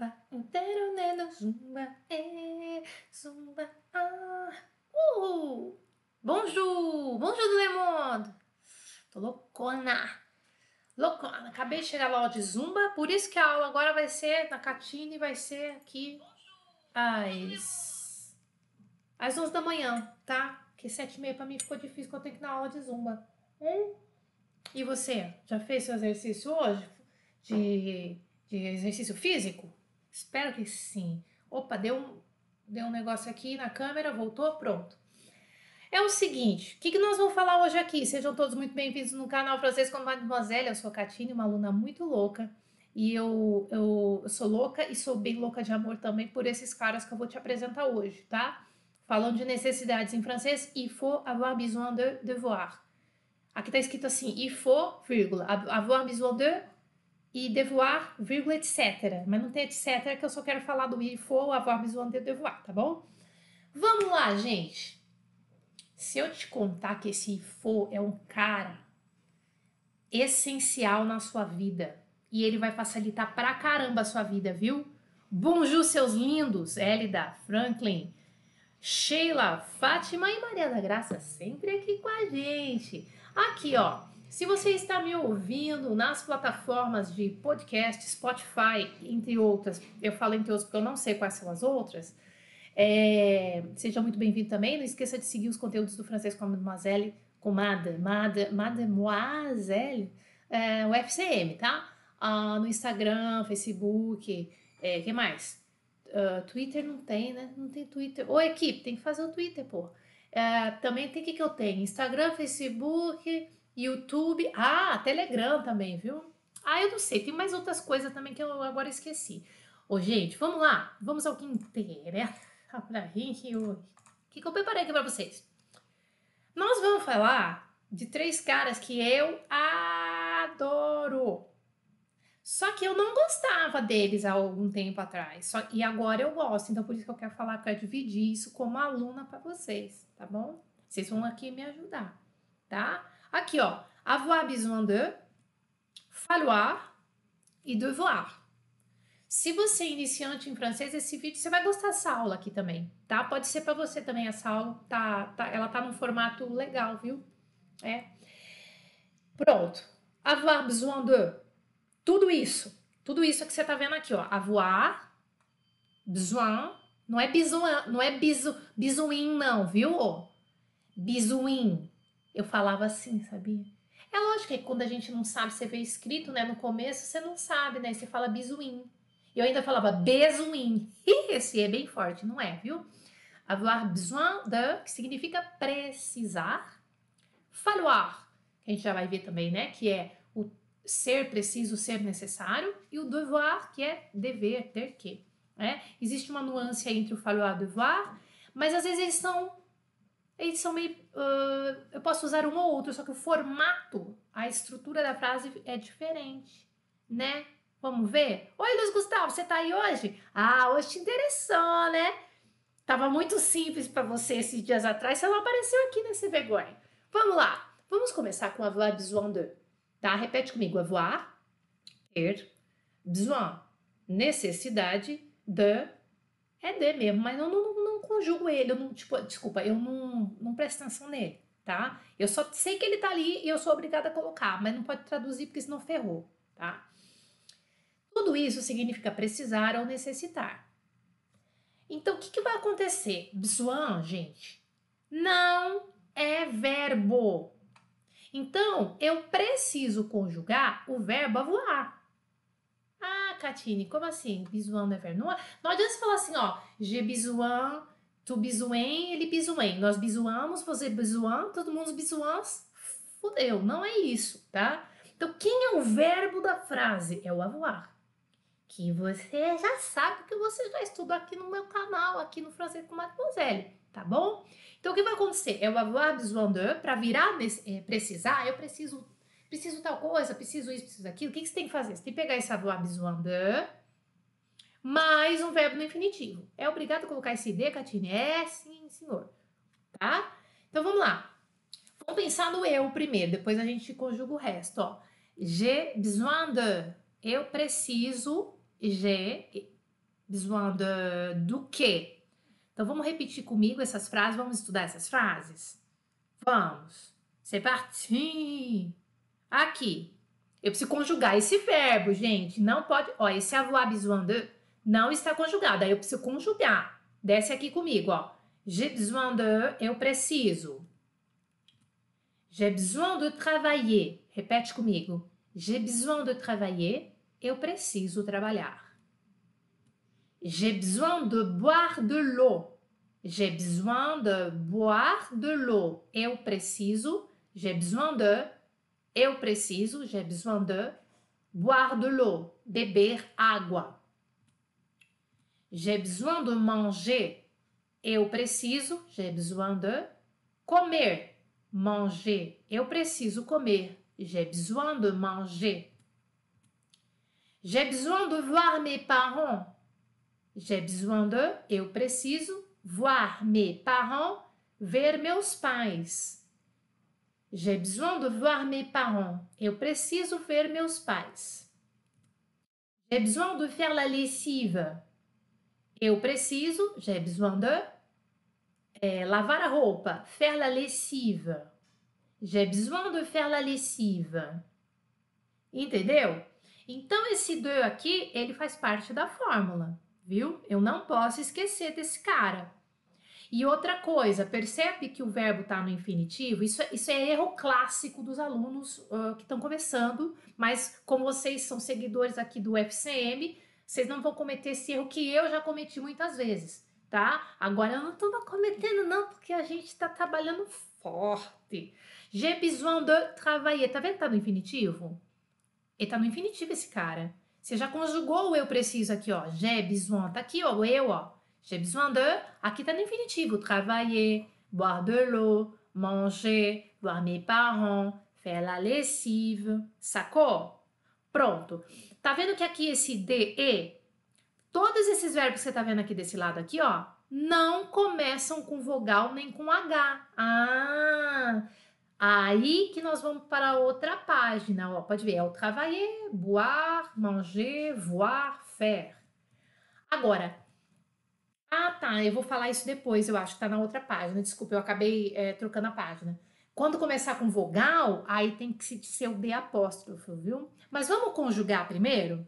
Zumba, inteiro neno, zumba, é, zumba, ah. Uh! Bonjour, bonjour tout le monde. Tô loucona, loucona. Acabei de chegar lá de zumba, por isso que a aula agora vai ser na Catine, vai ser aqui às, às 11 da manhã, tá? Porque sete e meia pra mim ficou difícil, porque eu tenho que ir na aula de zumba. Hum? E você, já fez seu exercício hoje? De, de exercício físico? Espero que sim. Opa, deu um, deu um negócio aqui na câmera, voltou, pronto. É o seguinte, o que, que nós vamos falar hoje aqui? Sejam todos muito bem-vindos no canal Francês com Mademoiselle. Eu sou a Catine, uma aluna muito louca. E eu, eu, eu sou louca e sou bem louca de amor também por esses caras que eu vou te apresentar hoje, tá? Falando de necessidades em francês, il faut avoir besoin de devoir. Aqui tá escrito assim, il faut, vírgula, avoir besoin de e devoir, vírgula, etc. Mas não tem etc, que eu só quero falar do il faut, avoir besoin de devoir, tá bom? Vamos lá, gente. Se eu te contar que esse faut é um cara essencial na sua vida e ele vai facilitar pra caramba a sua vida, viu? Bonjour, seus lindos! Elida, Franklin, Sheila, Fátima e Maria da Graça sempre aqui com a gente. Aqui, ó. Se você está me ouvindo nas plataformas de podcast, Spotify, entre outras, eu falo entre outras porque eu não sei quais são as outras, é, seja muito bem-vindo também. Não esqueça de seguir os conteúdos do francês com Mademoiselle, com Made, Made, Mademoiselle, é, o FCM, tá? Ah, no Instagram, Facebook, é, que mais? Uh, Twitter não tem, né? Não tem Twitter. Ô, equipe, tem que fazer o Twitter, pô. É, também tem o que, que eu tenho? Instagram, Facebook, YouTube. Ah, Telegram também, viu? Ah, eu não sei, tem mais outras coisas também que eu agora esqueci. Ô, gente, vamos lá. Vamos ao que interessa pra gente hoje. O que, eu preparei aqui pra vocês? Nós vamos falar de três caras que eu adoro. Só que eu não gostava deles há algum tempo atrás. Só, e agora eu gosto. Então, por isso que eu quero falar, quero dividir isso como aluna para vocês, tá bom? Vocês vão aqui me ajudar, tá? Aqui, ó. Avoir besoin de, falloir e devoir. Se você é iniciante em francês, esse vídeo você vai gostar dessa aula aqui também, tá? Pode ser para você também essa aula, tá, tá, ela tá num formato legal, viu? É. Pronto. Avoir besoin de tudo isso, tudo isso que você tá vendo aqui, ó. Avoir, besoin, não é besoin, não é bisu, bisuin, não, viu? Bisuin. Eu falava assim, sabia? É lógico que quando a gente não sabe, você vê escrito, né, no começo, você não sabe, né? Você fala bisuin. Eu ainda falava besuin. Esse é bem forte, não é, viu? Avoir besoin de, que significa precisar. Falloir, que a gente já vai ver também, né? Que é ser preciso, ser necessário, e o devoir, que é dever, ter que. Né? Existe uma nuance entre o falloir e o devoir, mas às vezes eles são, eles são meio. Uh, eu posso usar um ou outro, só que o formato, a estrutura da frase é diferente, né? Vamos ver? Oi, Luiz Gustavo, você tá aí hoje? Ah, hoje te interessou, né? Tava muito simples para você esses dias atrás, você não apareceu aqui nesse vergonha. Vamos lá, vamos começar com a voix besoin de. Tá? Repete comigo. Avoir, ter, besoin, necessidade, de, é de mesmo, mas não, não, não conjugo ele, eu não, tipo, desculpa, eu não, não presto atenção nele, tá? Eu só sei que ele tá ali e eu sou obrigada a colocar, mas não pode traduzir porque senão ferrou, tá? Tudo isso significa precisar ou necessitar. Então, o que, que vai acontecer? Besoin, gente, não é verbo. Então, eu preciso conjugar o verbo avoir. Ah, Catine, como assim? Besoin não é verbo? Não, não adianta você falar assim, ó, j'ai besoin, tu besoin, ele besoin. Nós besoamos, você besoin, todo mundo besoin. Fudeu, não é isso, tá? Então, quem é o verbo da frase? É o avoir. Que você já sabe que você já estudou aqui no meu canal, aqui no Francês com Mademoiselle, tá bom? Então, o que vai acontecer? Eu vou avoir besoin de, para virar é, precisar, eu preciso, preciso tal coisa, preciso isso, preciso aquilo. O que, que você tem que fazer? Você tem que pegar esse avoir besoin de, mais um verbo no infinitivo. É obrigado a colocar esse de, Catine? É, sim, senhor. Tá? Então, vamos lá. Vamos pensar no eu primeiro, depois a gente conjuga o resto, ó. J'ai besoin de. Eu preciso, j'ai, Besoin de do quê? Então vamos repetir comigo essas frases, vamos estudar essas frases? Vamos. C'est parti. Aqui. Eu preciso conjugar esse verbo, gente. Não pode. Ó, esse avoir besoin de não está conjugado. Aí eu preciso conjugar. Desce aqui comigo, ó. J'ai besoin de, eu preciso. J'ai besoin de travailler. Repete comigo. J'ai besoin de travailler. Eu preciso trabalhar. J'ai besoin de boire de l'eau. J'ai besoin de boire de l'eau. Eu preciso. J'ai besoin de. Eu preciso. J'ai besoin de boire de l'eau. Beber água. J'ai besoin de manger. Eu preciso. J'ai besoin de comer. Manger. Eu preciso comer. J'ai besoin de manger. J'ai besoin de voir mes parents. J'ai besoin de, eu preciso, voir mes parents, ver meus pais. J'ai besoin de voir mes parents. Eu preciso ver meus pais. J'ai besoin de faire la lessive. Eu preciso, j'ai besoin de é, lavar a roupa, faire la lessive. J'ai besoin de faire la lessive. Entendeu? Então esse de aqui, ele faz parte da fórmula viu? Eu não posso esquecer desse cara. E outra coisa, percebe que o verbo está no infinitivo? Isso, isso é erro clássico dos alunos uh, que estão começando, mas como vocês são seguidores aqui do FCM, vocês não vão cometer esse erro que eu já cometi muitas vezes, tá? Agora eu não estou cometendo não, porque a gente está trabalhando forte. J'ai besoin de travailler. Tá vendo que tá no infinitivo? Ele tá no infinitivo esse cara. Você já conjugou o eu preciso aqui, ó. J'ai besoin. Tá aqui, ó, o eu, ó. J'ai besoin de. Aqui tá no infinitivo. Travailler, boire de l'eau, manger, voir mes parents, faire la lessive. Sacou? Pronto. Tá vendo que aqui esse de, todos esses verbos que você tá vendo aqui desse lado aqui, ó, não começam com vogal nem com H. Ah, Aí que nós vamos para outra página. Ó, pode ver, é o travailler, boire, manger, voir, faire. Agora, ah tá, eu vou falar isso depois, eu acho que tá na outra página. Desculpa, eu acabei é, trocando a página. Quando começar com vogal, aí tem que ser o D apóstrofo, viu? Mas vamos conjugar primeiro?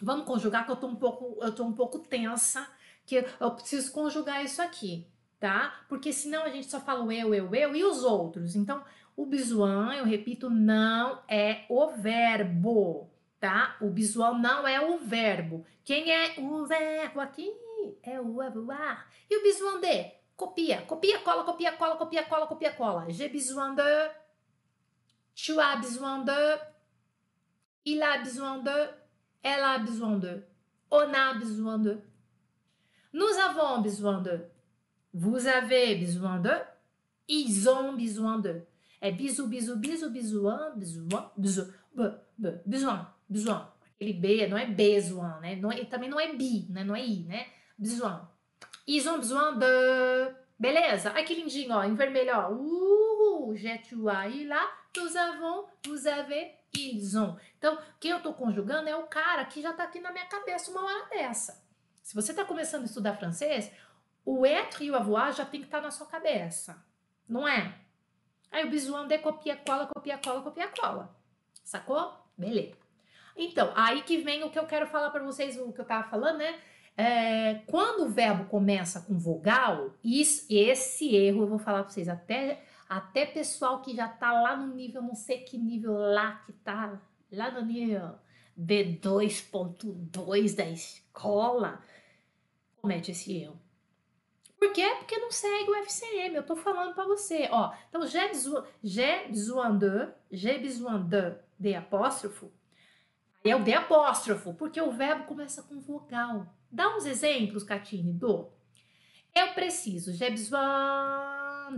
Vamos conjugar que eu tô um pouco, eu tô um pouco tensa, que eu preciso conjugar isso aqui, tá? Porque senão a gente só fala o eu, eu, eu e os outros. Então, o besoin, eu repito, não é o verbo, tá? O besoin não é o verbo. Quem é o verbo aqui? É o avoir. E o besoin de? Copia, copia, cola, copia, cola, copia, cola, copia, cola. J'ai besoin de. Tu as besoin de. Il a besoin de. Elle a besoin de. On a besoin de. Nous avons besoin de. Vous avez besoin de. Ils ont besoin de. É bisu, bisu, bisu, bisuan, bisuan, bisu, b, b, bisuan, bisuan. Aquele B não é besoin, né? Não é, também não é bi, né? Não é i, né? Bisuan. Ils ont besoin de... Beleza? Ai, que lindinho, ó, em vermelho, ó. Uhul, j'ai, tu a, nous avons, vous avez, ont. Então, quem eu tô conjugando é o cara que já tá aqui na minha cabeça uma hora dessa. Se você tá começando a estudar francês, o être e o avoir já tem que estar tá na sua cabeça. Não é? Aí o besoin de copia, cola, copia, cola, copia, cola. Sacou? Beleza. Então, aí que vem o que eu quero falar para vocês, o que eu tava falando, né? É, quando o verbo começa com vogal, isso, esse erro eu vou falar para vocês, até, até pessoal que já tá lá no nível, não sei que nível lá que tá, lá no nível B2.2 da escola, comete esse erro. Por quê? Porque não segue o FCM. Eu tô falando para você, ó. Então, j'ai besoin de, j'ai besoin de, de apóstrofo. Aí é o de apóstrofo, porque o verbo começa com vogal. Dá uns exemplos, Catine, do. Eu preciso, besoin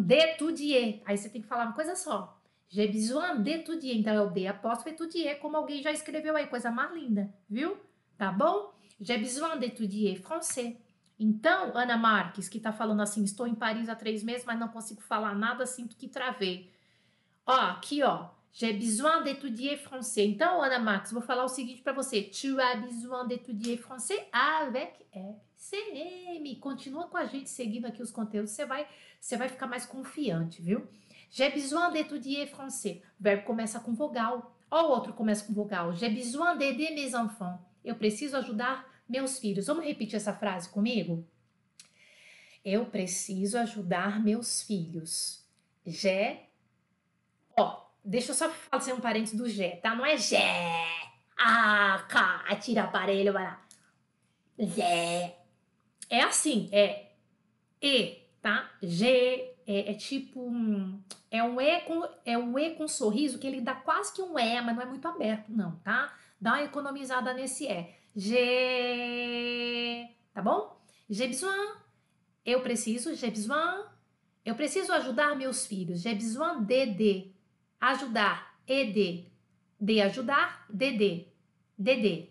d'étudier. Aí você tem que falar uma coisa só. J'ai besoin d'étudier. Então é o de apóstrofo étudier, como alguém já escreveu aí, coisa mais linda, viu? Tá bom? J'ai besoin d'étudier français. Então, Ana Marques, que está falando assim, estou em Paris há três meses, mas não consigo falar nada, sinto que travei. Ó, aqui, ó. J'ai besoin d'étudier français. Então, Ana Max, vou falar o seguinte para você. Tu as besoin d'étudier français avec FCM. Continua com a gente seguindo aqui os conteúdos, você vai, você vai ficar mais confiante, viu? J'ai besoin d'étudier français. O verbo começa com vogal. Ó, o outro começa com vogal. J'ai besoin d'aider mes enfants. Eu preciso ajudar meus filhos. Vamos repetir essa frase comigo? Eu preciso ajudar meus filhos. J'ai. Ó, Deixa eu só fazer um parênteses do Gé, tá? Não é Gé. Ah, cá, tira aparelho, vai lá. Gé. É assim, é E, tá? G é, é tipo é um E com é um E com sorriso que ele dá quase que um E, mas não é muito aberto não, tá? Dá uma economizada nesse E. G, tá bom? J'ai besoin. Eu preciso, j'ai besoin. Eu preciso ajudar meus filhos. J'ai besoin d'aider ajudar, ed, de ajudar, dd, dd,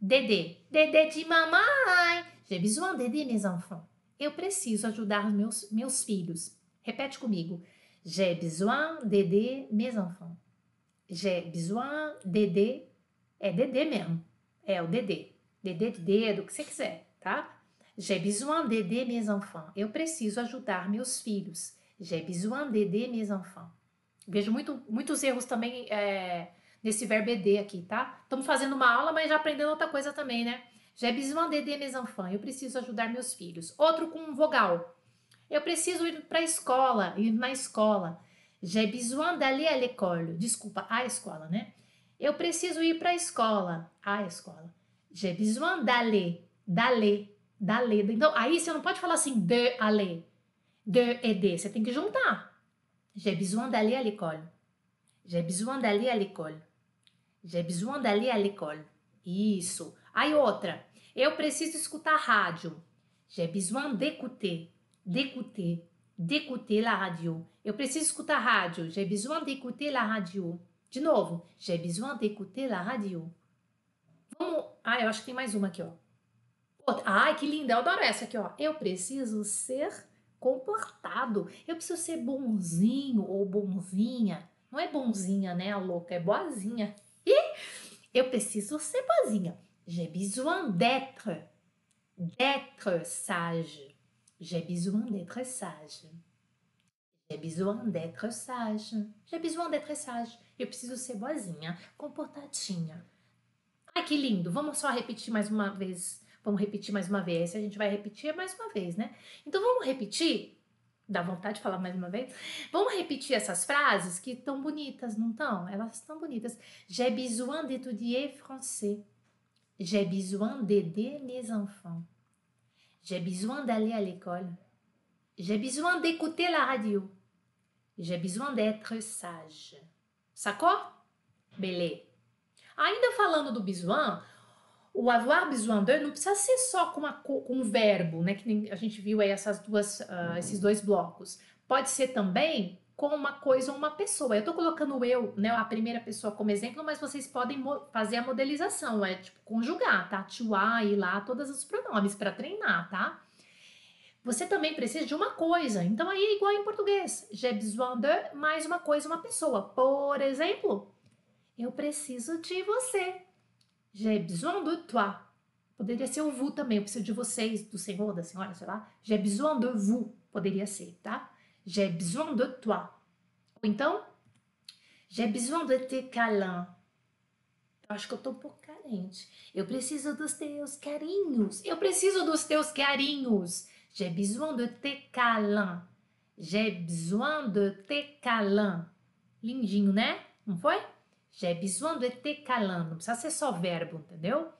dd, dd de mamãe. J'ai besoin d'aider mes enfants. Eu preciso ajudar meus, meus filhos. Repete comigo. J'ai besoin d'aider mes enfants. J'ai besoin d'aider. É dd mesmo. É o dd. Dd de dedo, o que você quiser, tá? J'ai besoin d'aider mes enfants. Eu preciso ajudar meus filhos. J'ai besoin d'aider mes enfants. Vejo muito, muitos erros também é, nesse verbo ed aqui, tá? Estamos fazendo uma aula, mas já aprendendo outra coisa também, né? J'ai besoin d'aider mes enfants. Eu preciso ajudar meus filhos. Outro com vogal. Eu preciso ir para a escola, ir na escola. J'ai besoin d'aller à l'école. Desculpa, à escola, né? Eu preciso ir para a escola, à escola. J'ai besoin d'aller, d'aller, d'aller. Então, aí você não pode falar assim de aller, de de. Você tem que juntar. J'ai besoin d'aller à l'école. J'ai besoin d'aller à l'école. J'ai besoin d'aller à l'école. Isso. Aí outra. Eu preciso escutar rádio. J'ai besoin d'écouter. D'écouter. D'écouter la radio. Eu preciso escutar rádio. J'ai besoin d'écouter la radio. De novo. J'ai besoin d'écouter la radio. Vamos. Ah, eu acho que tem mais uma aqui, ó. Outra. Ai, que linda. Eu adoro essa aqui, ó. Eu preciso ser comportado. Eu preciso ser bonzinho ou bonzinha. Não é bonzinha, né, a louca? É boazinha. E eu preciso ser boazinha. J'ai besoin d'être. D'être sage. J'ai besoin d'être sage. J'ai besoin d'être sage. J'ai besoin d'être sage. Eu preciso ser boazinha, comportadinha. Ai, que lindo. Vamos só repetir mais uma vez Vamos repetir mais uma vez. A gente vai repetir mais uma vez, né? Então vamos repetir. Dá vontade de falar mais uma vez? Vamos repetir essas frases que estão bonitas, não estão? Elas estão bonitas. J'ai besoin d'étudier français. J'ai besoin d'aider mes enfants. J'ai besoin d'aller à l'école. J'ai besoin d'écouter la radio. J'ai besoin d'être sage. Sacou? Beleza. Ainda falando do besoin, o avoir besoin de não precisa ser só com, uma, com um verbo, né? Que a gente viu aí essas duas, uh, esses dois blocos. Pode ser também com uma coisa ou uma pessoa. Eu tô colocando eu, né, a primeira pessoa como exemplo, mas vocês podem fazer a modelização, é tipo conjugar, tá? To, ir lá, todos os pronomes para treinar, tá? Você também precisa de uma coisa. Então aí é igual em português. J'ai besoin de mais uma coisa, uma pessoa. Por exemplo, eu preciso de você. J'ai besoin de toi. Poderia ser o vous também, eu preciso de vocês, do senhor, da senhora, sei lá. J'ai besoin de vous, poderia ser, tá? J'ai besoin de toi. Ou então, j'ai besoin de tes câlins. Eu acho que eu tô um pouco carente. Eu preciso dos teus carinhos. Eu preciso dos teus carinhos. J'ai besoin de tes câlins. J'ai besoin de tes câlins. Lindinho, né? Não foi? J'ai besoin de te câlins. Não precisa ser só verbo, entendeu?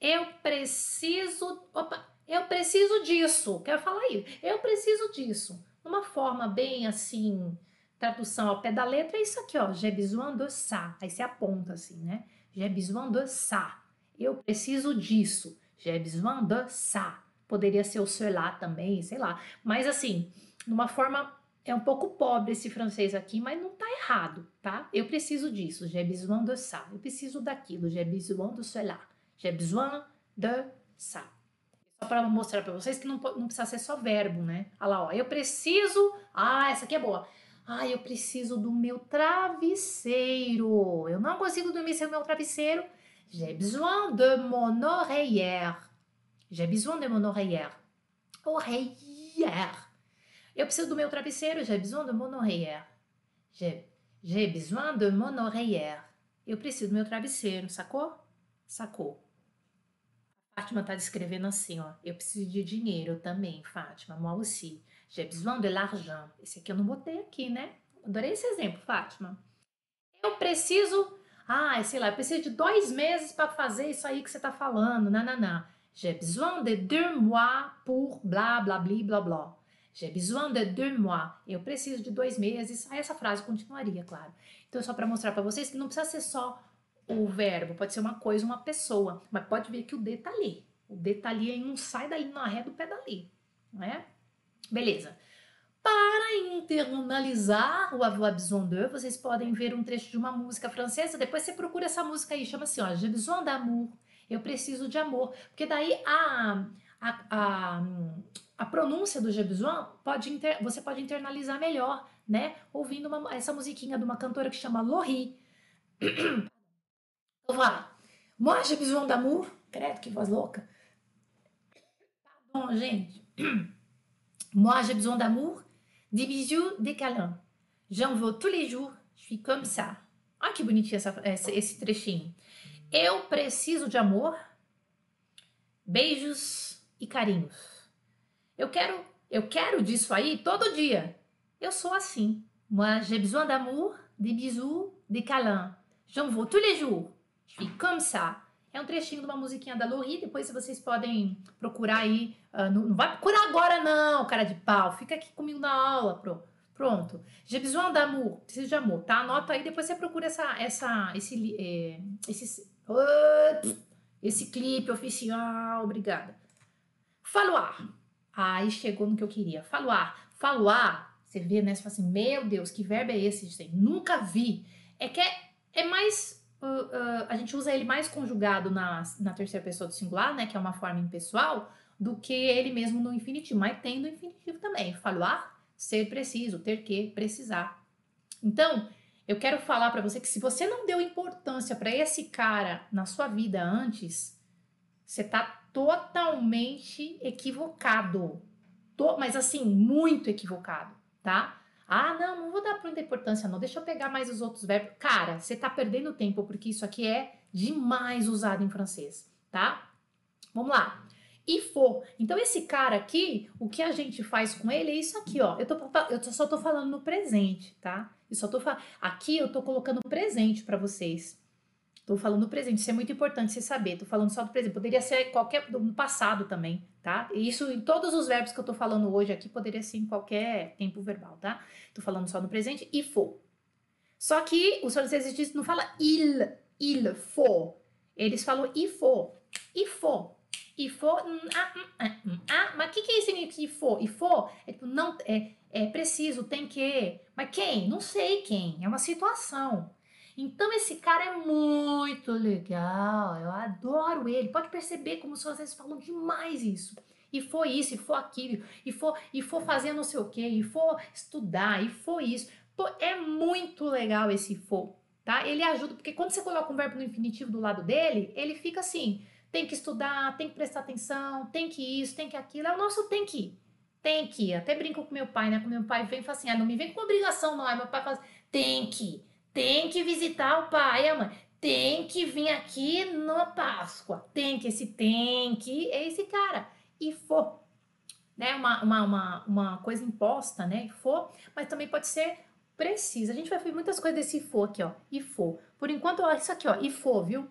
Eu preciso. Opa, eu preciso disso. Quero falar aí. Eu preciso disso. Numa forma bem assim, tradução ao pé da letra, é isso aqui, ó. J'ai besoin de ça. Aí você aponta assim, né? J'ai besoin de ça. Eu preciso disso. J'ai besoin de ça. Poderia ser o cela também, sei lá. Mas assim, numa forma é um pouco pobre esse francês aqui, mas não tá errado, tá? Eu preciso disso. J'ai besoin de ça. Eu preciso daquilo. J'ai besoin de cela. J'ai besoin de ça. Só para mostrar para vocês que não, não precisa ser só verbo, né? Olha lá, ó. Eu preciso. Ah, essa aqui é boa. Ah, eu preciso do meu travesseiro. Eu não consigo dormir sem o meu travesseiro. J'ai besoin de mon oreillère. J'ai besoin de mon oreillère. Oreillère. Eu preciso do meu travesseiro. J'ai besoin de mon oreillère. J'ai besoin de mon oreillère. Eu preciso do meu travesseiro, sacou? Sacou. Fátima tá descrevendo assim, ó. Eu preciso de dinheiro também, Fátima. Moi aussi. J'ai besoin de l'argent. Esse aqui eu não botei aqui, né? Adorei esse exemplo, Fátima. Eu preciso. Ah, sei lá, eu preciso de dois meses para fazer isso aí que você tá falando. Não. J'ai besoin de deux mois pour blá, blá, blá, blá, blá. J'ai besoin de deux mois. Eu preciso de dois meses. Aí essa frase continuaria, claro. Então, só para mostrar para vocês não precisa ser só o verbo, pode ser uma coisa, uma pessoa, mas pode ver que o D tá ali. O D tá ali e não sai dali na ré do pé dali, não é? Beleza. Para internalizar o avoir besoin de, vocês podem ver um trecho de uma música francesa, depois você procura essa música aí, chama assim, ó, J'ai besoin d'amour, eu preciso de amor, porque daí a, a, a, a pronúncia do besoin pode inter, você pode internalizar melhor, né? Ouvindo uma, essa musiquinha de uma cantora que chama Lori. Então, voilà. Moi, besoin d'amour. Credo, que voz louca. Pardon, gente. Moi, j'ai besoin d'amour, des bisous, des câlins. J'en veux tous les jours. Je suis comme ça. Olha que bonitinho essa, esse trechinho. Eu preciso de amor, beijos e carinhos. Eu quero, eu quero disso aí todo dia. Eu sou assim. Moi, j'ai besoin d'amour, des bisous, des câlins. J'en veux tous les jours. Je comme ça. É um trechinho de uma musiquinha da Lori, depois vocês podem procurar aí. Uh, não, não, vai procurar agora, não, cara de pau. Fica aqui comigo na aula, pro. Pronto. J'ai besoin d'amour. Preciso de amor, tá? Anota aí, depois você procura essa, essa, esse, é, esse, uh, esse clipe oficial. Obrigada. Faluar. Aí chegou no que eu queria. Faluar. Faluar, você vê, né? Você fala assim, meu Deus, que verbo é esse, gente? Nunca vi. É que é, é mais uh, uh, a gente usa ele mais conjugado na, na terceira pessoa do singular, né, que é uma forma impessoal, do que ele mesmo no infinitivo, mas tem no infinitivo também. Falar, ser preciso, ter que, precisar. Então, eu quero falar para você que se você não deu importância para esse cara na sua vida antes, você tá totalmente equivocado. Tô, mas assim, muito equivocado, tá? Ah, não, não vou dar muita importância, não. Deixa eu pegar mais os outros verbos. Cara, você tá perdendo tempo, porque isso aqui é demais usado em francês, tá? Vamos lá. E for. Então, esse cara aqui, o que a gente faz com ele é isso aqui, ó. Eu, tô, eu só tô falando no presente, tá? Eu só tô. Aqui eu tô colocando presente para vocês. Tô falando presente, isso é muito importante você saber. Tô falando só do presente. Poderia ser qualquer do passado também, tá? E isso em todos os verbos que eu tô falando hoje aqui poderia ser em qualquer tempo verbal, tá? Tô falando só no presente e for. Só que os franceses não fala il, il, for. Eles falam il faut, il faut, il faut, ah, ah, ah, mas o que, é significa il faut? Il faut é tipo, não, é, é preciso, tem que. Mas quem? Não sei quem. É uma situação. Então esse cara é muito legal, eu adoro ele. Pode perceber como os franceses falam demais isso. E foi isso, e foi aquilo, e foi, e foi fazer não sei o que, e foi estudar, e foi isso. Pô, é muito legal esse for, tá? Ele ajuda, porque quando você coloca um verbo no infinitivo do lado dele, ele fica assim, tem que estudar, tem que prestar atenção, tem que isso, tem que aquilo. É o nosso tem que. Tem que. Até brinco com meu pai, né? Com meu pai vem e fala assim, ah, não me vem com obrigação não. Aí meu pai fala assim, tem que tem que visitar o pai e a mãe. Tem que vir aqui na Páscoa. Tem que, esse tem que, é esse cara. E for, né? Uma, uma, uma, uma coisa imposta, né? E for, mas também pode ser precisa. A gente vai ver muitas coisas desse for aqui, ó. E for. Por enquanto, ó, isso aqui, ó. E for, viu?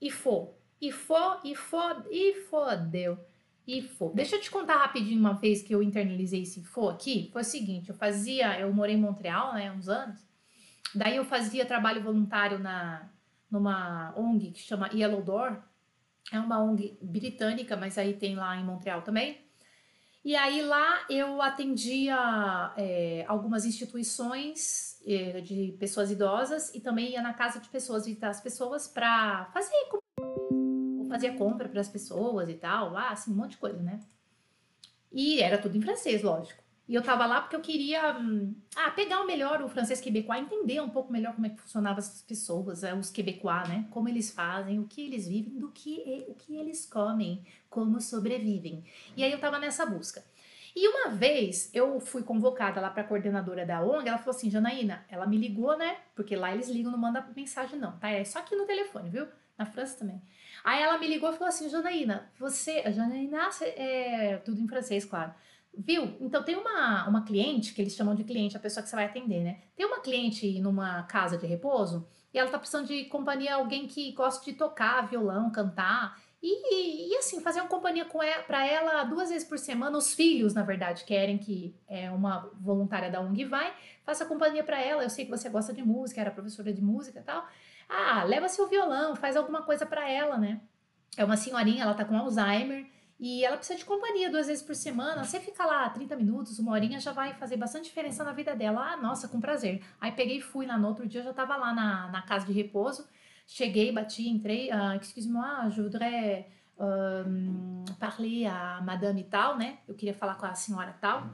E for. E for, e for, e fodeu. E for. Deixa eu te contar rapidinho uma vez que eu internalizei esse for aqui. Foi o seguinte, eu fazia, eu morei em Montreal, né, uns anos. Daí eu fazia trabalho voluntário na numa ONG que chama Yellow Door. É uma ONG britânica, mas aí tem lá em Montreal também. E aí lá eu atendia é, algumas instituições é, de pessoas idosas e também ia na casa de pessoas visitar as pessoas para fazer fazia compra para as pessoas e tal, lá assim um monte de coisa, né? E era tudo em francês, lógico. E eu tava lá porque eu queria hum, ah, pegar o melhor o francês quebecois, entender um pouco melhor como é que funcionavam as pessoas, é, os quebecois, né? Como eles fazem, o que eles vivem, do que o que eles comem, como sobrevivem. E aí eu tava nessa busca. E uma vez eu fui convocada lá para a coordenadora da ONG, ela falou assim: Janaína, ela me ligou, né? Porque lá eles ligam, não manda mensagem, não, tá? É só aqui no telefone, viu? Na França também. Aí ela me ligou e falou assim: Janaína, você. Janaína, é tudo em francês, claro. Viu? Então tem uma, uma cliente, que eles chamam de cliente, a pessoa que você vai atender, né? Tem uma cliente numa casa de repouso e ela tá precisando de companhia, alguém que gosta de tocar violão, cantar. E, e assim, fazer uma companhia com ela, pra ela duas vezes por semana. Os filhos, na verdade, querem que é uma voluntária da ONG vai, faça companhia para ela. Eu sei que você gosta de música, era professora de música e tal. Ah, leva seu violão, faz alguma coisa para ela, né? É uma senhorinha, ela tá com Alzheimer e ela precisa de companhia duas vezes por semana. Você fica lá 30 minutos, uma horinha, já vai fazer bastante diferença na vida dela. Ah, nossa, com prazer. Aí peguei e fui lá no outro dia, eu já tava lá na, na casa de repouso. Cheguei, bati, entrei. Uh, Excuse-moi, je voudrais uh, parler à madame tal, né? Eu queria falar com a senhora tal,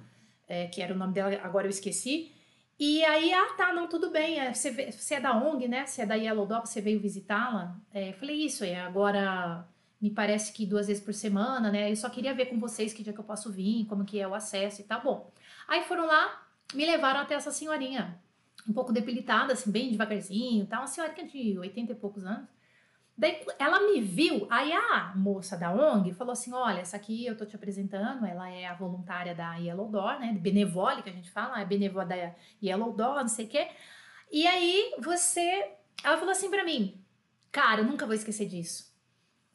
é, que era o nome dela, agora eu esqueci. E aí, ah, tá, não, tudo bem. É, você, você é da ONG, né? Você é da Yellow Dog, você veio visitá-la? É, falei, isso, é agora me parece que duas vezes por semana, né? Eu só queria ver com vocês que dia que eu posso vir, como que é o acesso e tá bom. Aí foram lá, me levaram até essa senhorinha, um pouco debilitada, assim, bem devagarzinho, tá? Uma senhorinha de 80 e poucos anos. Daí ela me viu, aí a moça da ONG falou assim: Olha, essa aqui eu tô te apresentando, ela é a voluntária da Yellow Door, né? Benevole, que a gente fala, é benevola da Yellow Door, não sei o quê. E aí você. Ela falou assim para mim: Cara, eu nunca vou esquecer disso.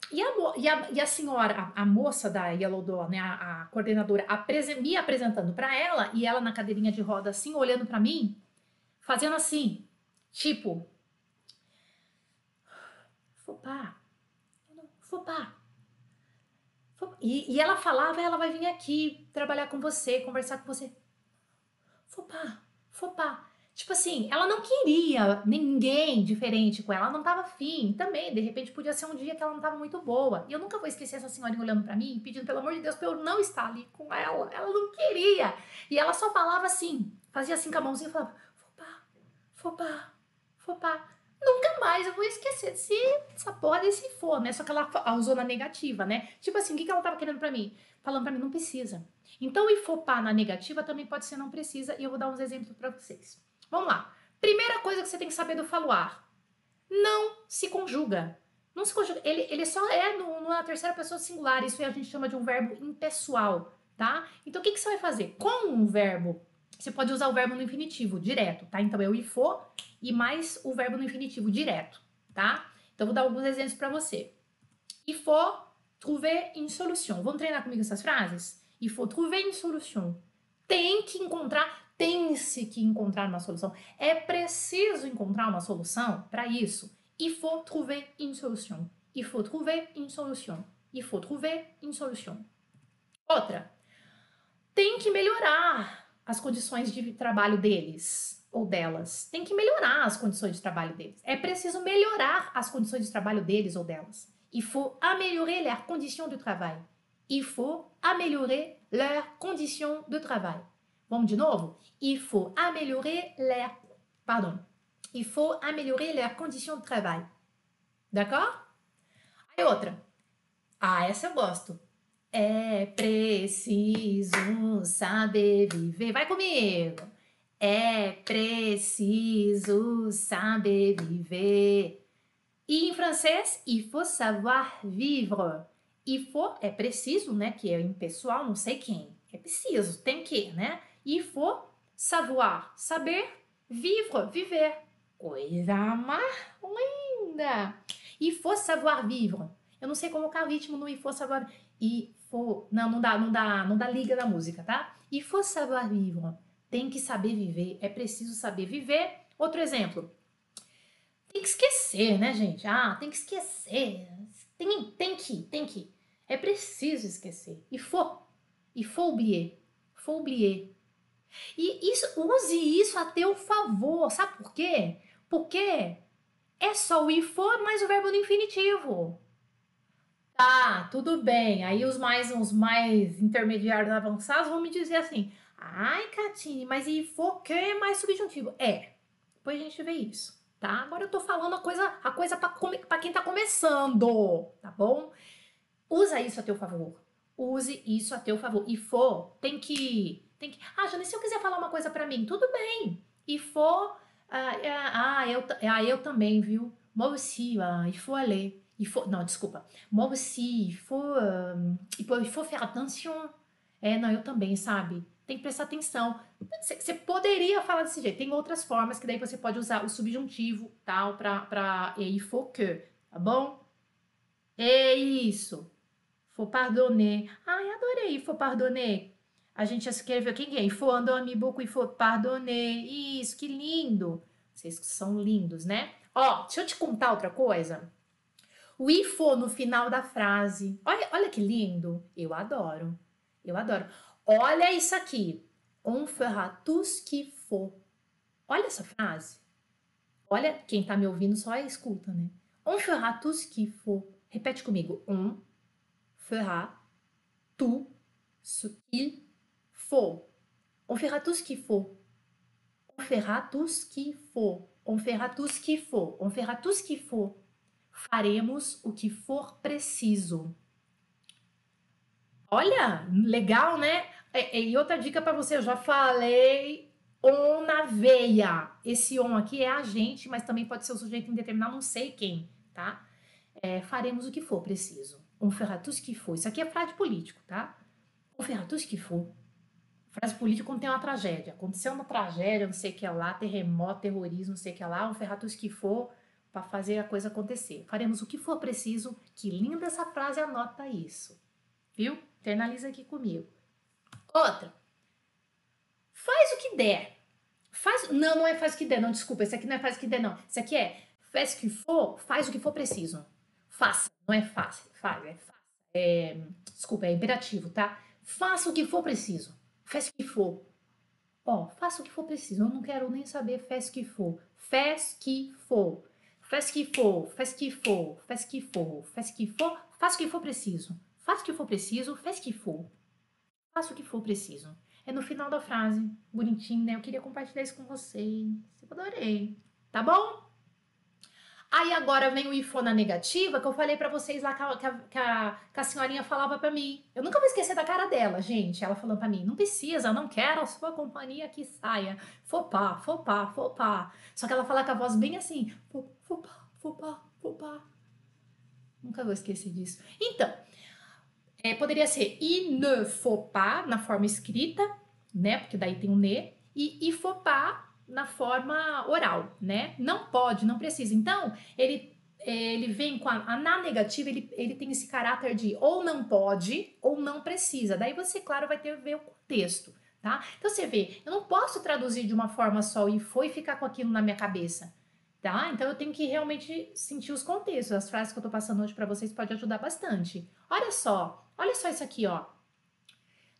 E a, e a, e a senhora, a, a, moça da Yellow Door, né, a, coordenadora, apresen, me apresentando para ela e ela na cadeirinha de roda assim, olhando para mim, fazendo assim, tipo, Fopá, Fopá. E, e ela falava, ela vai vir aqui trabalhar com você, conversar com você. Fopá, Fopá. Tipo assim, ela não queria ninguém diferente com ela, ela não tava afim. Também, de repente, podia ser um dia que ela não tava muito boa. E eu nunca vou esquecer essa senhorinha olhando para mim, pedindo pelo amor de Deus pra eu não estar ali com ela. Ela não queria. E ela só falava assim, fazia assim com a mãozinha e falava: Fopá, Fopá, Fopá. Nunca mais eu vou esquecer desse, dessa porra desse for, né? Só que ela usou na negativa, né? Tipo assim, o que, ela tava querendo para mim? Falando para mim, não precisa. Então, o ifopá na negativa também pode ser não precisa, e eu vou dar uns exemplos para vocês. Vamos lá. Primeira coisa que você tem que saber do faluar. Não se conjuga. Não se conjuga. Ele, ele só é no, na terceira pessoa singular. Isso a gente chama de um verbo impessoal, tá? Então, o que, que você vai fazer? Com um verbo, você pode usar o verbo no infinitivo, direto, tá? Então, é o ifo e mais o verbo no infinitivo, direto, tá? Então, vou dar alguns exemplos para você. Il faut trouver une solution. Vamos treinar comigo essas frases? Il faut trouver une solution. Tem que encontrar tem-se que encontrar uma solução. É preciso encontrar uma solução para isso. Il faut trouver une solution. Il faut trouver une solution. Il faut trouver une solution. Outra. Tem que melhorar as condições de trabalho deles ou delas. Tem que melhorar as condições de trabalho deles. É preciso melhorar as condições de trabalho deles ou delas. Il faut améliorer leurs conditions de travail. Il faut améliorer leurs conditions de travail. Vamos de novo? Il faut améliorer les... Pardon. Il faut améliorer leurs conditions de travail. D'accord? Aí outra. Ah, essa eu gosto. É preciso saber viver. Vai comigo. É preciso saber viver. E em francês, il faut savoir vivre. Il faut é preciso, né? Que é impessoal, não sei quem. É preciso, tem que, né? Il faut savoir, saber, vivre, viver. Coisa mais linda! Il faut savoir vivre. Eu não sei colocar o ritmo no il faut savoir. Il faut. Não, não dá, não dá, não dá liga da música, tá? Il faut savoir vivre. Tem que saber viver. É preciso saber viver. Outro exemplo. Tem que esquecer, né, gente? Ah, tem que esquecer. Tem, tem que, tem que. É preciso esquecer. Il faut. Il faut oublier. Faut oublier. E isso, use isso a teu favor. Sabe por quê? Porque é só o if for mais o verbo no infinitivo. Tá, tudo bem. Aí os mais os mais intermediários avançados vão me dizer assim: Ai, Catine, mas il faut que é mais subjuntivo. É. Depois a gente vê isso, tá? Agora eu tô falando a coisa, a coisa para quem tá começando, tá bom? Usa isso a teu favor. Use isso a teu favor. E for, tem que. Tem que. Ah, Jane, se eu quiser falar uma coisa para mim, tudo bem. E for. Ah, ah, eu, ah, eu também, viu? Moi aussi, ah, il faut aller. Il faut, não, desculpa. Moi aussi, il faut, faut, il faut faire attention. É, não, eu também, sabe? Tem que prestar atenção. Você poderia falar desse jeito. Tem outras formas que daí você pode usar o subjuntivo, tal, pra, pra il faut que, tá bom? É isso. Faut pardonner. Ai, adorei, faut pardonner. A gente escreveu, quem é? Beaucoup, il faut pardonner. Isso, que lindo. Vocês são lindos, né? Ó, deixa eu te contar outra coisa. O faut no final da frase. Olha, olha que lindo. Eu adoro. Eu adoro. Olha isso aqui. On fera tout ce qu'il faut. Olha essa frase. Olha, quem tá me ouvindo só escuta, né? On fera tout ce qu'il faut. Repete comigo. On fera tout ce qu'il faut. On fera tout ce qu'il faut. On fera tout ce qu'il faut. On fera tout ce qu'il faut. On fera tout ce qu'il faut. Faremos o que for preciso. Olha, legal, né? E, outra dica para você, eu já falei on na veia. Esse on aqui é a gente, mas também pode ser o sujeito indeterminado, não sei quem, tá? É, faremos o que for preciso. On fera tout ce qu'il faut. Isso aqui é frase político, tá? On fera tout ce qu'il faut. Frase política quando tem uma tragédia. Aconteceu uma tragédia, não sei o que é lá, terremoto, terrorismo, não sei o que é lá, tout ce qu'il faut para fazer a coisa acontecer. Faremos o que for preciso. Que linda essa frase, anota isso. Viu? Internaliza aqui comigo. Outra. Faz o que der. Faz, não, não é faz o que der, não, desculpa, esse aqui não é faz o que der, não. Esse aqui é faz o que for, faz o que for preciso. Faça, não é fácil, faz, é faça. É, desculpa, é imperativo, tá? Faça o que for preciso. Faz o que for. Ó, faça o que for preciso. Eu não quero nem saber faz o que for. Faz que for. Faz que for, faz que for, faz que for, faz que for, faça o que for preciso. Faça o que for preciso, faz que for. Faça o que for preciso. É no final da frase. Bonitinho, né? Eu queria compartilhar isso com vocês. Eu adorei. Tá bom? Aí agora vem o ifo na negativa, que eu falei para vocês lá que a, que, a, que a, senhorinha falava para mim. Eu nunca vou esquecer da cara dela, gente. Ela falando para mim: não precisa, não quero a sua companhia que saia. Fopá, fopá, fopá. Só que ela fala com a voz bem assim: fopá, fopá, fopá. Nunca vou esquecer disso. Então, é, poderia ser il na forma escrita, né? Porque daí tem o ne. E pas na forma oral, né? Não pode, não precisa. Então, ele ele vem com a, a, na negativa, ele, ele tem esse caráter de ou não pode ou não precisa. Daí você, claro, vai ter que ver o contexto, tá? Então você vê, eu não posso traduzir de uma forma só e foi ficar com aquilo na minha cabeça, tá? Então eu tenho que realmente sentir os contextos. As frases que eu tô passando hoje para vocês pode ajudar bastante. Olha só, olha só isso aqui, ó.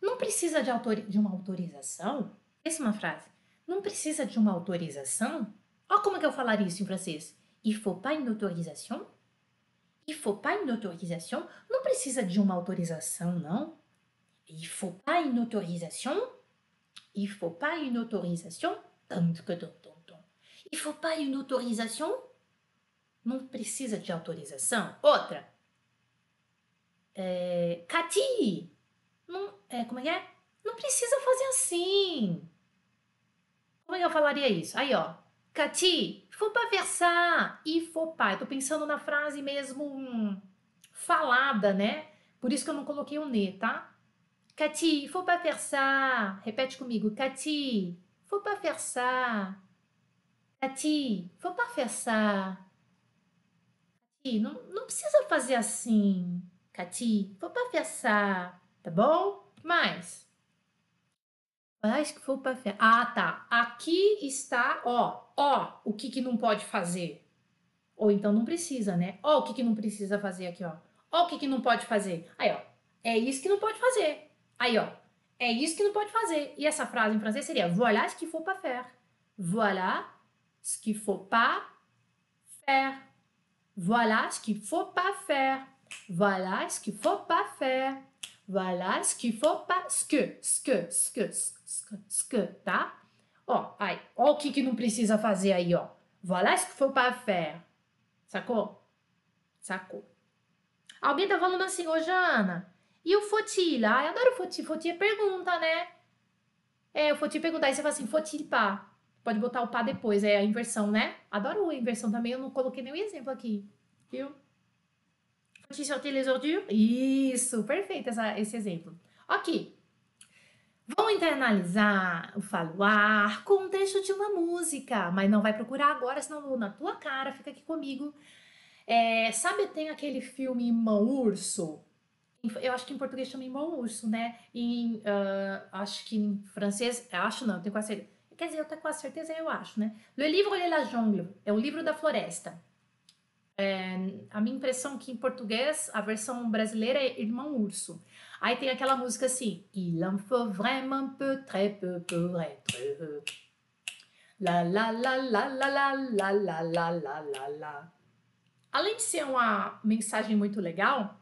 Não precisa de, autor, de uma autorização? Essa é uma frase. Não precisa de uma autorização? Olha como é que eu falaria isso em francês. Il faut pas une autorisation? Il faut pas une autorisation? Não precisa de uma autorização, não. Il faut pas une autorisation? Il faut pas une autorisation? Il faut pas une autorisation? Não precisa de autorização. Outra. É, Cati, não, é, como é que é? Não precisa fazer assim. Como é eu falaria isso? Aí, ó. Cati, faut pas faire. Il faut pas. Eu tô pensando na frase mesmo hum, falada, né? Por isso que eu não coloquei o ne, tá? Cati, faut pas faire. Repete comigo. Cati, faut pas faire. Cati, faut pas faire. Cati, não, não precisa fazer assim. Cati, faut pas faire. Tá bom? mais? Acho que foi para Ah, tá. Aqui está, ó, ó, o que que não pode fazer. Ou então não precisa, né? Ó, o que que não precisa fazer aqui, ó. Ó, o que que não pode fazer. Aí, ó. É isso que não pode fazer. Aí, ó. É isso que não pode fazer. E essa frase em francês seria voilà ce qu'il faut pas faire. Voilà ce qu'il faut pas faire. Voilà ce qu'il faut pas faire. Voilà ce qu'il faut pas faire. Voilà ce qu'il faut pas. Ce que, ce que, ce que, sk, sk, tá? Ó, aí, ó o que que não precisa fazer aí, ó. Voilà ce qu'il faut pas faire. Sacou? Sacou. Alguém tá falando assim, ô Jana, e o Fotila? Ah, eu adoro Foti. Foti é pergunta, né? É, o Foti perguntar, aí você fala assim, Fotil pá. Pode botar o pá depois, é a inversão, né? Adoro a inversão também, eu não coloquei nenhum exemplo aqui, viu? Foti sortir les ordures? Isso, perfeito essa, esse exemplo. Ok. Vão internalizar o falar com o texto de uma música, mas não vai procurar agora, senão vou na tua cara, fica aqui comigo. É, sabe, tem aquele filme Irmão Urso? Eu acho que em português chama Irmão Urso, né? Em, uh, acho que em francês, acho não, tenho quase certeza. Quer dizer, eu tenho quase certeza, eu acho, né? Le Livre de la Jungle, é o livro da floresta. É, a minha impressão é que em português, a versão brasileira é Irmão Urso. Aí tem aquela música assim: Il en faut vraiment peu, très peu pour être heureux. La la la la la la la la la la la. Além de ser uma mensagem muito legal,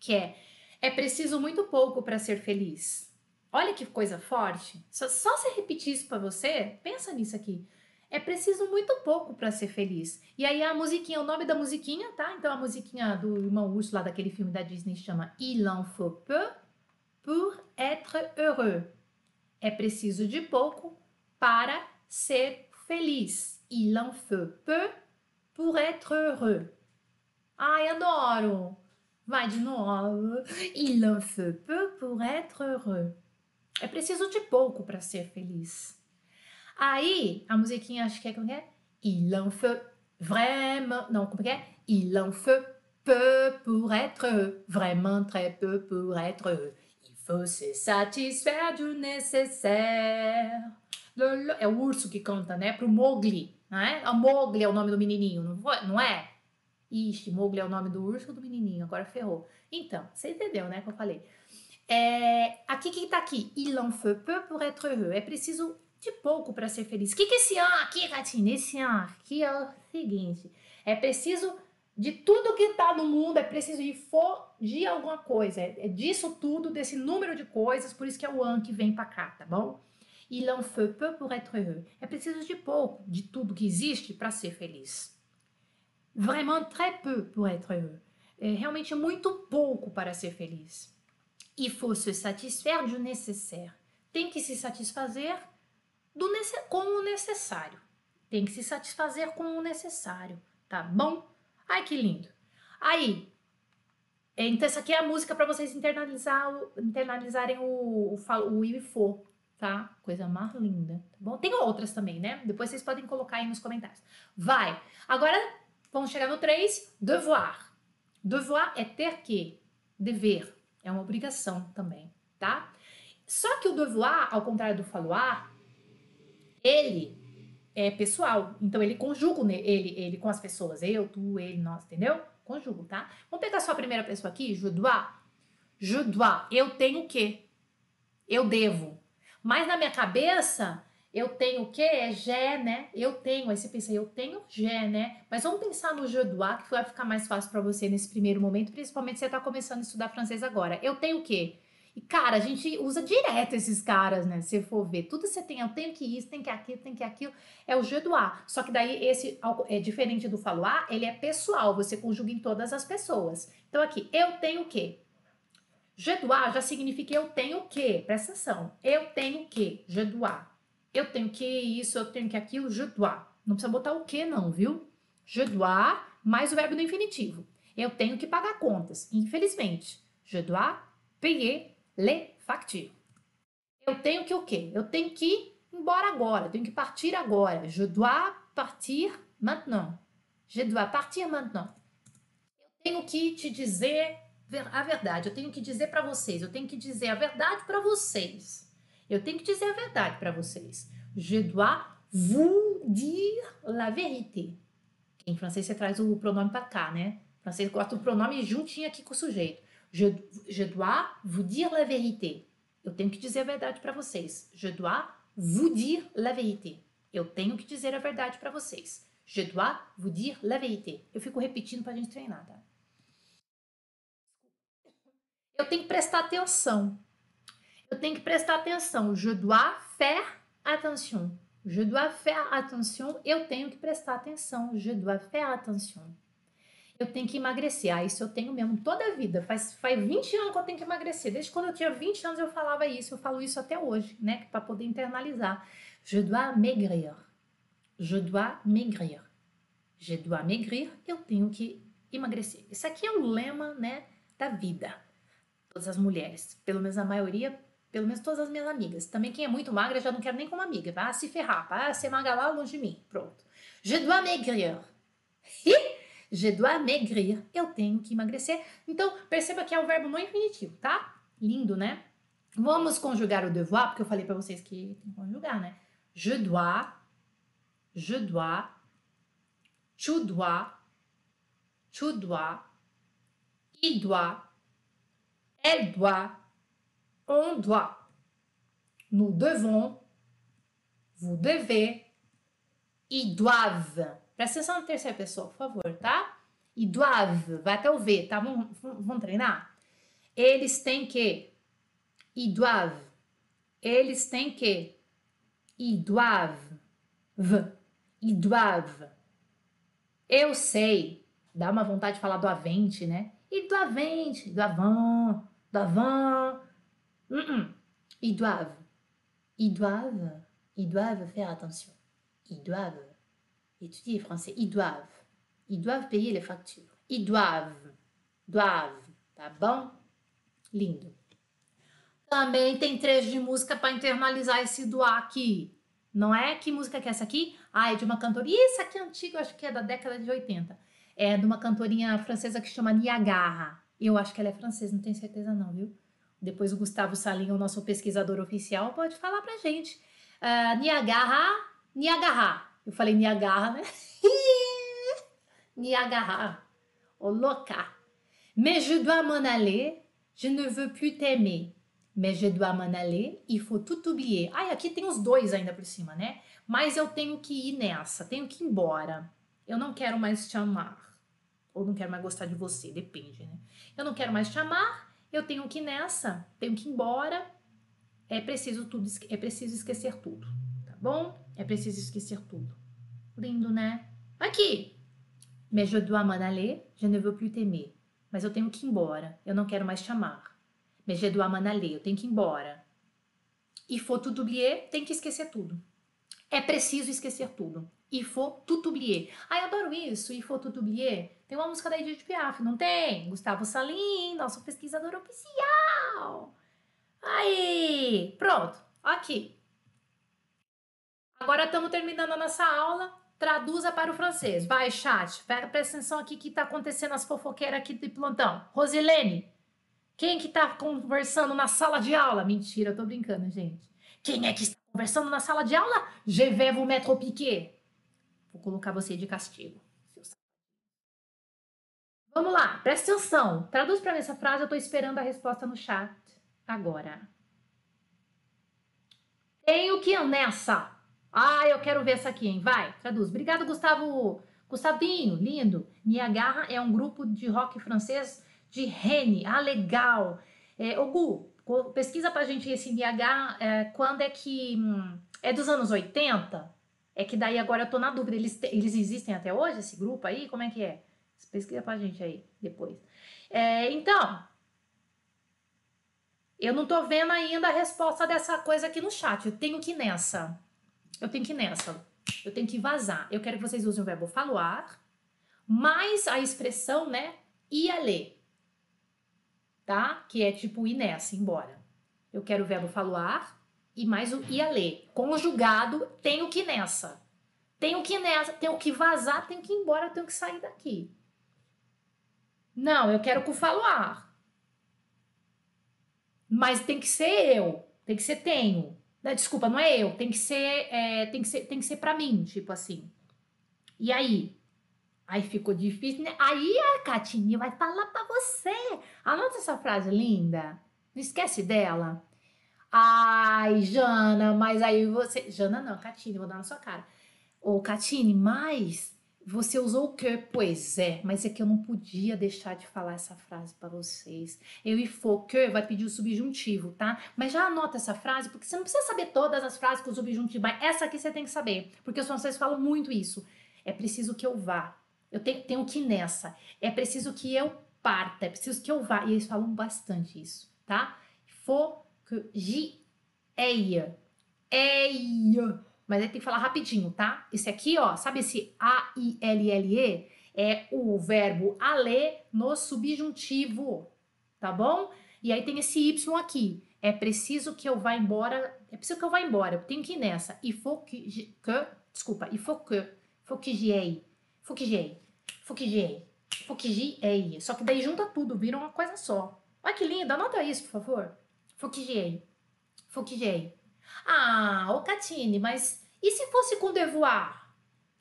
que é é preciso muito pouco para ser feliz. Olha que coisa forte. Só, só se repetir isso para você, pensa nisso aqui. É preciso muito pouco para ser feliz. E aí a musiquinha, o nome da musiquinha, tá? Então a musiquinha do irmão Urso lá daquele filme da Disney chama Il en faut peu pour être heureux. É preciso de pouco para ser feliz. Il en faut peu pour être heureux. Ai, adoro! Vai de novo. Il en faut peu pour être heureux. É preciso de pouco para ser feliz. Aí, a musiquinha, acho que é como é? Il en faut vraiment. Não, como é? Il en faut peu pour être. Vraiment très peu pour être. Il faut se satisfaire du nécessaire. É o urso que canta, né? Pro Mowgli, né? A Mowgli é o nome do menininho, não é? Ixi, Mowgli é o nome do urso ou do menininho? Agora ferrou. Então, você entendeu, né? Que eu falei. É, aqui, que tá aqui? Il en faut peu pour être heureux. É preciso de pouco para ser feliz. O que, que esse an aqui, Ratinho? Esse an aqui é o seguinte: é preciso de tudo que tá no mundo, é preciso de for de alguma coisa. É, é disso tudo, desse número de coisas, por isso que é o an que vem para cá, tá bom? Il en faut peu pour être heureux. É preciso de pouco de tudo que existe para ser feliz. Vraiment très peu pour être heureux. É realmente muito pouco para ser feliz. Il faut se satisfaire du nécessaire. Tem que se satisfazer do com o necessário. Tem que se satisfazer com o necessário, tá bom? Ai, que lindo. Aí, então essa aqui é a música para vocês internalizar internalizarem o, o, o e for, tá? Coisa mais linda, tá bom? Tem outras também, né? Depois vocês podem colocar aí nos comentários. Vai! Agora, vamos chegar no 3, devoir. Devoir é ter que, dever, é uma obrigação também, tá? Só que o devoir, ao contrário do falloir, ele é pessoal. Então ele conjuga ele, ele com as pessoas. Eu, tu, ele, nós, entendeu? Conjugo, tá? Vamos pegar só a primeira pessoa aqui, je dois. Je dois. Eu tenho o quê? Eu devo. Mas na minha cabeça, eu tenho o quê? É je, né? Eu tenho. Aí você pensa, eu tenho je, né? Mas vamos pensar no je dois, que vai ficar mais fácil para você nesse primeiro momento, principalmente se você tá começando a estudar francês agora. Eu tenho o quê? E, cara, a gente usa direto esses caras, né? Se for ver, tudo você tem, eu tenho que isso, tem que aquilo, tem que aquilo, é o je dois. Só que daí esse é diferente do falar, ele é pessoal, você conjuga em todas as pessoas. Então aqui, eu tenho o quê? Je dois já significa eu tenho o quê? Presta atenção. Eu tenho o quê? Je dois. Eu tenho que isso, eu tenho que aquilo, je dois. Não precisa botar o que não, viu? Je dois mais o verbo no infinitivo. Eu tenho que pagar contas, infelizmente. Je dois payer les factures. Eu tenho que o quê? Eu tenho que ir embora agora, eu tenho que partir agora. Je dois partir maintenant. Je dois partir maintenant. Eu tenho que te dizer a verdade, eu tenho que dizer para vocês, eu tenho que dizer a verdade para vocês. Eu tenho que dizer a verdade para vocês. Je dois vous dire la vérité. Em francês você traz o pronome para cá, né? Em francês gosta do pronome juntinho aqui com o sujeito. Je, je dois vous dire la vérité. Eu tenho que dizer a verdade para vocês. Je dois vous dire la vérité. Eu tenho que dizer a verdade para vocês. Je dois vous dire la vérité. Eu fico repetindo para a gente treinar, tá? Eu tenho que prestar atenção. Eu tenho que prestar atenção. Je dois faire attention. Je dois faire attention. Eu tenho que prestar atenção. Je dois faire attention. Eu tenho que emagrecer. Ah, isso eu tenho mesmo toda a vida. Faz, faz 20 anos que eu tenho que emagrecer. Desde quando eu tinha 20 anos eu falava isso. Eu falo isso até hoje, né? Para poder internalizar. Je dois maigrir. Je dois maigrir. Je dois maigrir. Eu tenho que emagrecer. Isso aqui é o lema, né? Da vida. Todas as mulheres. Pelo menos a maioria pelo menos todas as minhas amigas. Também quem é muito magra, já não quero nem como amiga. Vai se ferrar, vai ser magra lá longe de mim. Pronto. Je dois maigrir. Je dois maigrir. Eu tenho que emagrecer. Então, perceba que é o verbo no infinitivo, tá? Lindo, né? Vamos conjugar o devoir, porque eu falei para vocês que tem que conjugar, né? Je dois, je dois, tu dois, tu dois, il doit, elle doit, on doit. Nous devons, vous devez, ils doivent. Presta atenção na terceira pessoa, por favor, tá? Ils doivent, vai até o V, tá? Vamos, vamos treinar? Eles têm que. Ils doivent. Eles têm que. Ils doivent. V. Ils doivent. Eu sei. Dá uma vontade de falar do avente, né? E do avente, do avant, do avant, Mm -mm. Ils doivent. Ils doivent. Ils doivent faire attention. Ils doivent étudier français. Ils doivent. Ils doivent payer les factures. Ils doivent. Doivent. Tá bom? Lindo. Também tem trecho de música para internalizar esse doar aqui. Não é? Que música que é essa aqui? Ah, é de uma cantoria. Isso aqui é antigo, acho que é da década de 80. É de uma cantorinha francesa que chama Niagara. Eu acho que ela é francesa, não tenho certeza não, viu? Depois o Gustavo Salim, o nosso pesquisador oficial, pode falar pra gente. Uh, Niagara, Niagara. Eu falei Niagara, né? Niagara. Oh, louca. Mais je dois m'en aller, je ne veux plus t'aimer. Mais je dois m'en aller, il faut tout oublier. Ai, aqui tem os dois ainda por cima, né? Mas eu tenho que ir nessa, tenho que ir embora. Eu não quero mais te amar. Ou não quero mais gostar de você, depende, né? Eu não quero mais te amar, eu tenho que ir nessa, tenho que ir embora. É preciso tudo, é preciso esquecer tudo, tá bom? É preciso esquecer tudo. Lindo, né? Aqui. Mais je dois m'en aller, je ne veux plus t'aimer. Mas eu tenho que ir embora, eu não quero mais te amar. Mais je dois m'en aller, eu tenho que ir embora. Il faut tout oublier, tem que esquecer tudo. É preciso esquecer tudo. Il faut tout oublier. Ai, eu adoro isso, il faut tout oublier. Tem uma música da Edith Piaf, não tem? Gustavo Salim, nosso pesquisador oficial. Aí, pronto, aqui. Agora estamos terminando a nossa aula. Traduza para o francês. Vai, chat. Presta atenção aqui que está acontecendo as fofoqueiras aqui de plantão. Rosilene, quem que está conversando na sala de aula? Mentira, eu tô brincando, gente. Quem é que está conversando na sala de aula? Je vais vous mettre au piquet. Vou colocar você de castigo. Vamos lá, presta atenção. Traduz para mim essa frase, eu estou esperando a resposta no chat agora. Tenho que ir nessa. Ah, eu quero ver essa aqui, hein? Vai, traduz. Obrigado, Gustavo. Gustavinho, lindo. Niagara é um grupo de rock francês de Rennes. Ah, legal. É, Gu, pesquisa pra gente esse Niagara, é, quando é que... Hum, é dos anos 80? É que daí agora eu tô na dúvida. Eles, eles existem até hoje, esse grupo aí? Como é que é? Pesquisa pra gente aí depois. É, então, eu não tô vendo ainda a resposta dessa coisa aqui no chat. Eu tenho que ir nessa. Eu tenho que ir nessa. Eu tenho que vazar. Eu quero que vocês usem o verbo falar, mais a expressão, né? Ia ler. Tá? Que é tipo ir nessa, embora. Eu quero o verbo falar e mais o ia ler. Conjugado, tenho que ir nessa. Tenho que ir nessa, tenho que vazar, tenho que ir embora, tenho que sair daqui. Não, eu quero com o falar. Mas tem que ser eu. Tem que ser tenho. Desculpa, não é eu. Tem que ser, é, tem que ser, tem que ser para mim, tipo assim. E aí? Aí ficou difícil, né? Aí a Catinha vai falar para você. Anota essa frase linda. Não esquece dela. Ai, Jana, mas aí você. Jana não, Catine, vou dar na sua cara. Ô, Catine, mas Você usou o que? Pois é, mas é que eu não podia deixar de falar essa frase para vocês. Eu e for que vai pedir o subjuntivo, tá? Mas já anota essa frase, porque você não precisa saber todas as frases com o subjuntivo, mas essa aqui você tem que saber, porque os franceses falam muito isso. É preciso que eu vá. Eu tenho, tenho que ir nessa. É preciso que eu parta. É preciso que eu vá. E eles falam bastante isso, tá? Faut que j'y aille. Aille. Mas aí tem que falar rapidinho, tá? Esse aqui, ó, sabe esse A-I-L-L-E? É o verbo aller no subjuntivo, tá bom? E aí tem esse Y aqui. É preciso que eu vá embora. É preciso que eu vá embora. Eu tenho que ir nessa. Il faut que, que desculpa, il faut que, faut que j'y aille. Faut que j'y aille. Faut que j'y aille. Faut que j'y aille. Só que daí junta tudo, vira uma coisa só. Olha que lindo, anota isso, por favor. Faut que j'y aille. Faut que j'y aille. Ah, ô Catine, mas e se fosse com devoir?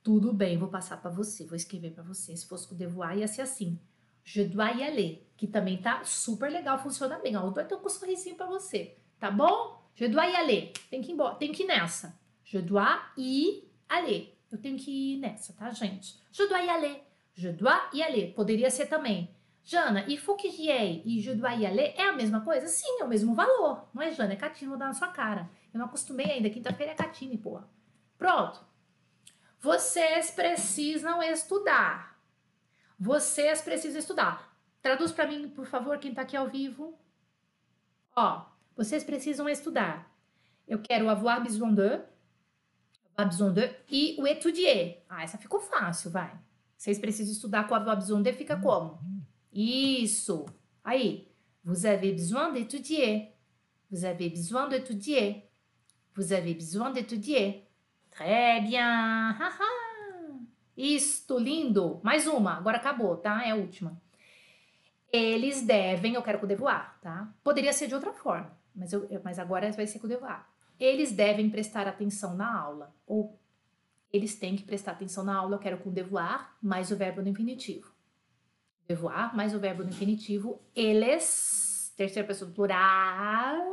Tudo bem, vou passar para você, vou escrever para você. Se fosse com devoir, ia ser assim. Je dois y aller, que também tá super legal, funciona bem. Ó, eu tô com um sorrisinho para você, tá bom? Je dois y aller. Tem que ir embora, tem que ir nessa. Je dois y aller. Eu tenho que ir nessa, tá, gente? Je dois y aller. Je dois y aller. Poderia ser também. Jana, il faut e je dois é a mesma coisa? Sim, é o mesmo valor. Não é, Jana? É Catine, vou dar na sua cara. Eu não acostumei ainda. Quinta-feira é Catine, porra. Pronto. Vocês precisam estudar. Vocês precisam estudar. Traduz para mim, por favor, quem tá aqui ao vivo. Ó, vocês precisam estudar. Eu quero avoir besoin de, avoir besoin de e o étudier. Ah, essa ficou fácil, vai. Vocês precisam estudar com avoir besoin de, fica como? Isso. Aí. Vous avez besoin d'étudier. Vous avez besoin d'étudier. Vous avez besoin d'étudier. Très bien. Isto, lindo. Mais uma. Agora acabou, tá? É a última. Eles devem, eu quero com devoir, tá? Poderia ser de outra forma, mas, eu, mas agora vai ser com devoir. Eles devem prestar atenção na aula. Ou eles têm que prestar atenção na aula, eu quero com devoir, mais o verbo no infinitivo devoir mais o verbo no infinitivo, eles, terceira pessoa do plural,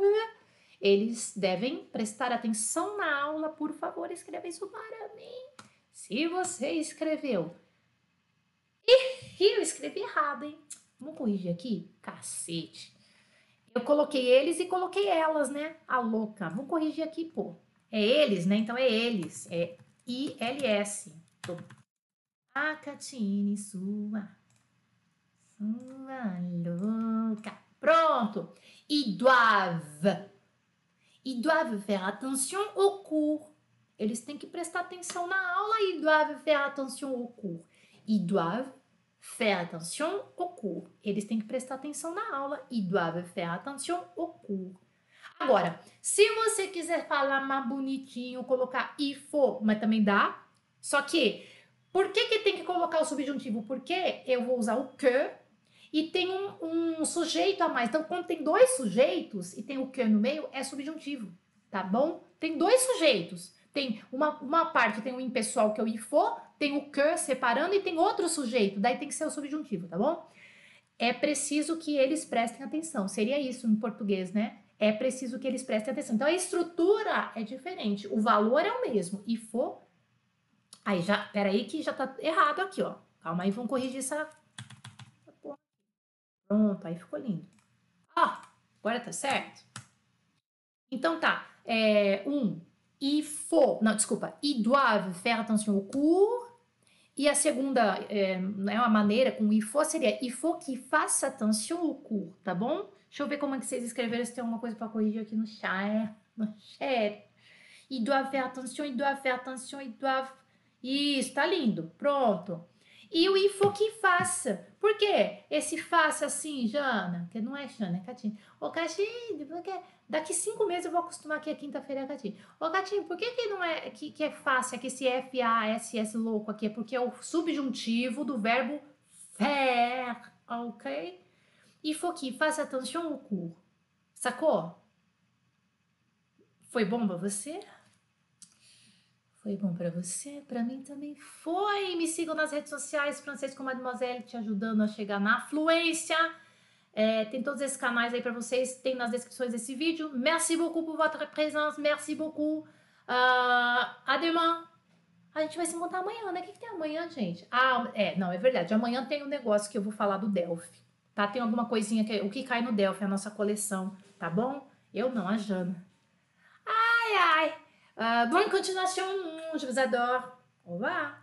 eles devem prestar atenção na aula, por favor, escreva isso para mim. Se você escreveu, e eu escrevi errado, hein? Vamos corrigir aqui? Cacete. Eu coloquei eles e coloquei elas, né? A louca. Vamos corrigir aqui, pô. É eles, né? Então é eles. É I-L-S. A Catine sua Pronto. Ils doivent. Ils doivent faire attention au cours. Eles têm que prestar atenção na aula. Ils doivent faire attention au cours. Ils doivent faire attention au cours. Eles têm que prestar atenção na aula. Ils doivent faire attention au cours. Agora, se você quiser falar mais bonitinho, colocar il faut, mas também dá. Só que, por que, que tem que colocar o subjuntivo? Porque eu vou usar o que e tem um, um, sujeito a mais. Então, quando tem dois sujeitos e tem o que no meio, é subjuntivo, tá bom? Tem dois sujeitos. Tem uma, uma parte, tem o impessoal, que é o ifo, tem o que separando e tem outro sujeito, daí tem que ser o subjuntivo, tá bom? É preciso que eles prestem atenção. Seria isso em português, né? É preciso que eles prestem atenção. Então, a estrutura é diferente. O valor é o mesmo. Ifo. Aí já, peraí que já tá errado aqui, ó. Calma aí, vamos corrigir essa Pronto, aí ficou lindo. Ah, agora tá certo? Então tá. É, um, il faut, não, desculpa, ils doivent faire attention au cours. E a segunda é, é uma maneira com il faut seria il faut qu'il fasse attention au cours, tá bom? Deixa eu ver como é que vocês escreveram, se tem alguma coisa para corrigir aqui no chat. No chat. Ils doivent faire attention, ils doivent faire attention, ils doivent... Isso, tá lindo. Pronto. E o IFO que faça. Por quê? Esse faça assim, Jana, que não é Jana, é Catine. Ô, Catine, porque daqui cinco meses eu vou acostumar que a quinta-feira é Catine. Ô, Catine, por que, que não é que, que é fácil, é esse F-A-S-S louco aqui? É porque é o subjuntivo do verbo faire, ok? Il faut faça attention au cours. Sacou? Foi bom pra você? Foi bom para você? Para mim também foi. Me sigam nas redes sociais, Francês com Mademoiselle, te ajudando a chegar na fluência. É, tem todos esses canais aí para vocês, tem nas descrições desse vídeo. Merci beaucoup pour votre présence, merci beaucoup. Uh, à demain. A gente vai se encontrar amanhã, né? O que, que tem amanhã, gente? Ah, é, não, é verdade. Amanhã tem um negócio que eu vou falar do Delphi, tá? Tem alguma coisinha que. O que cai no Delphi, a nossa coleção, tá bom? Eu não, a Jana. Ai, ai. Uh, bonne continuation, je vous adore. Au revoir.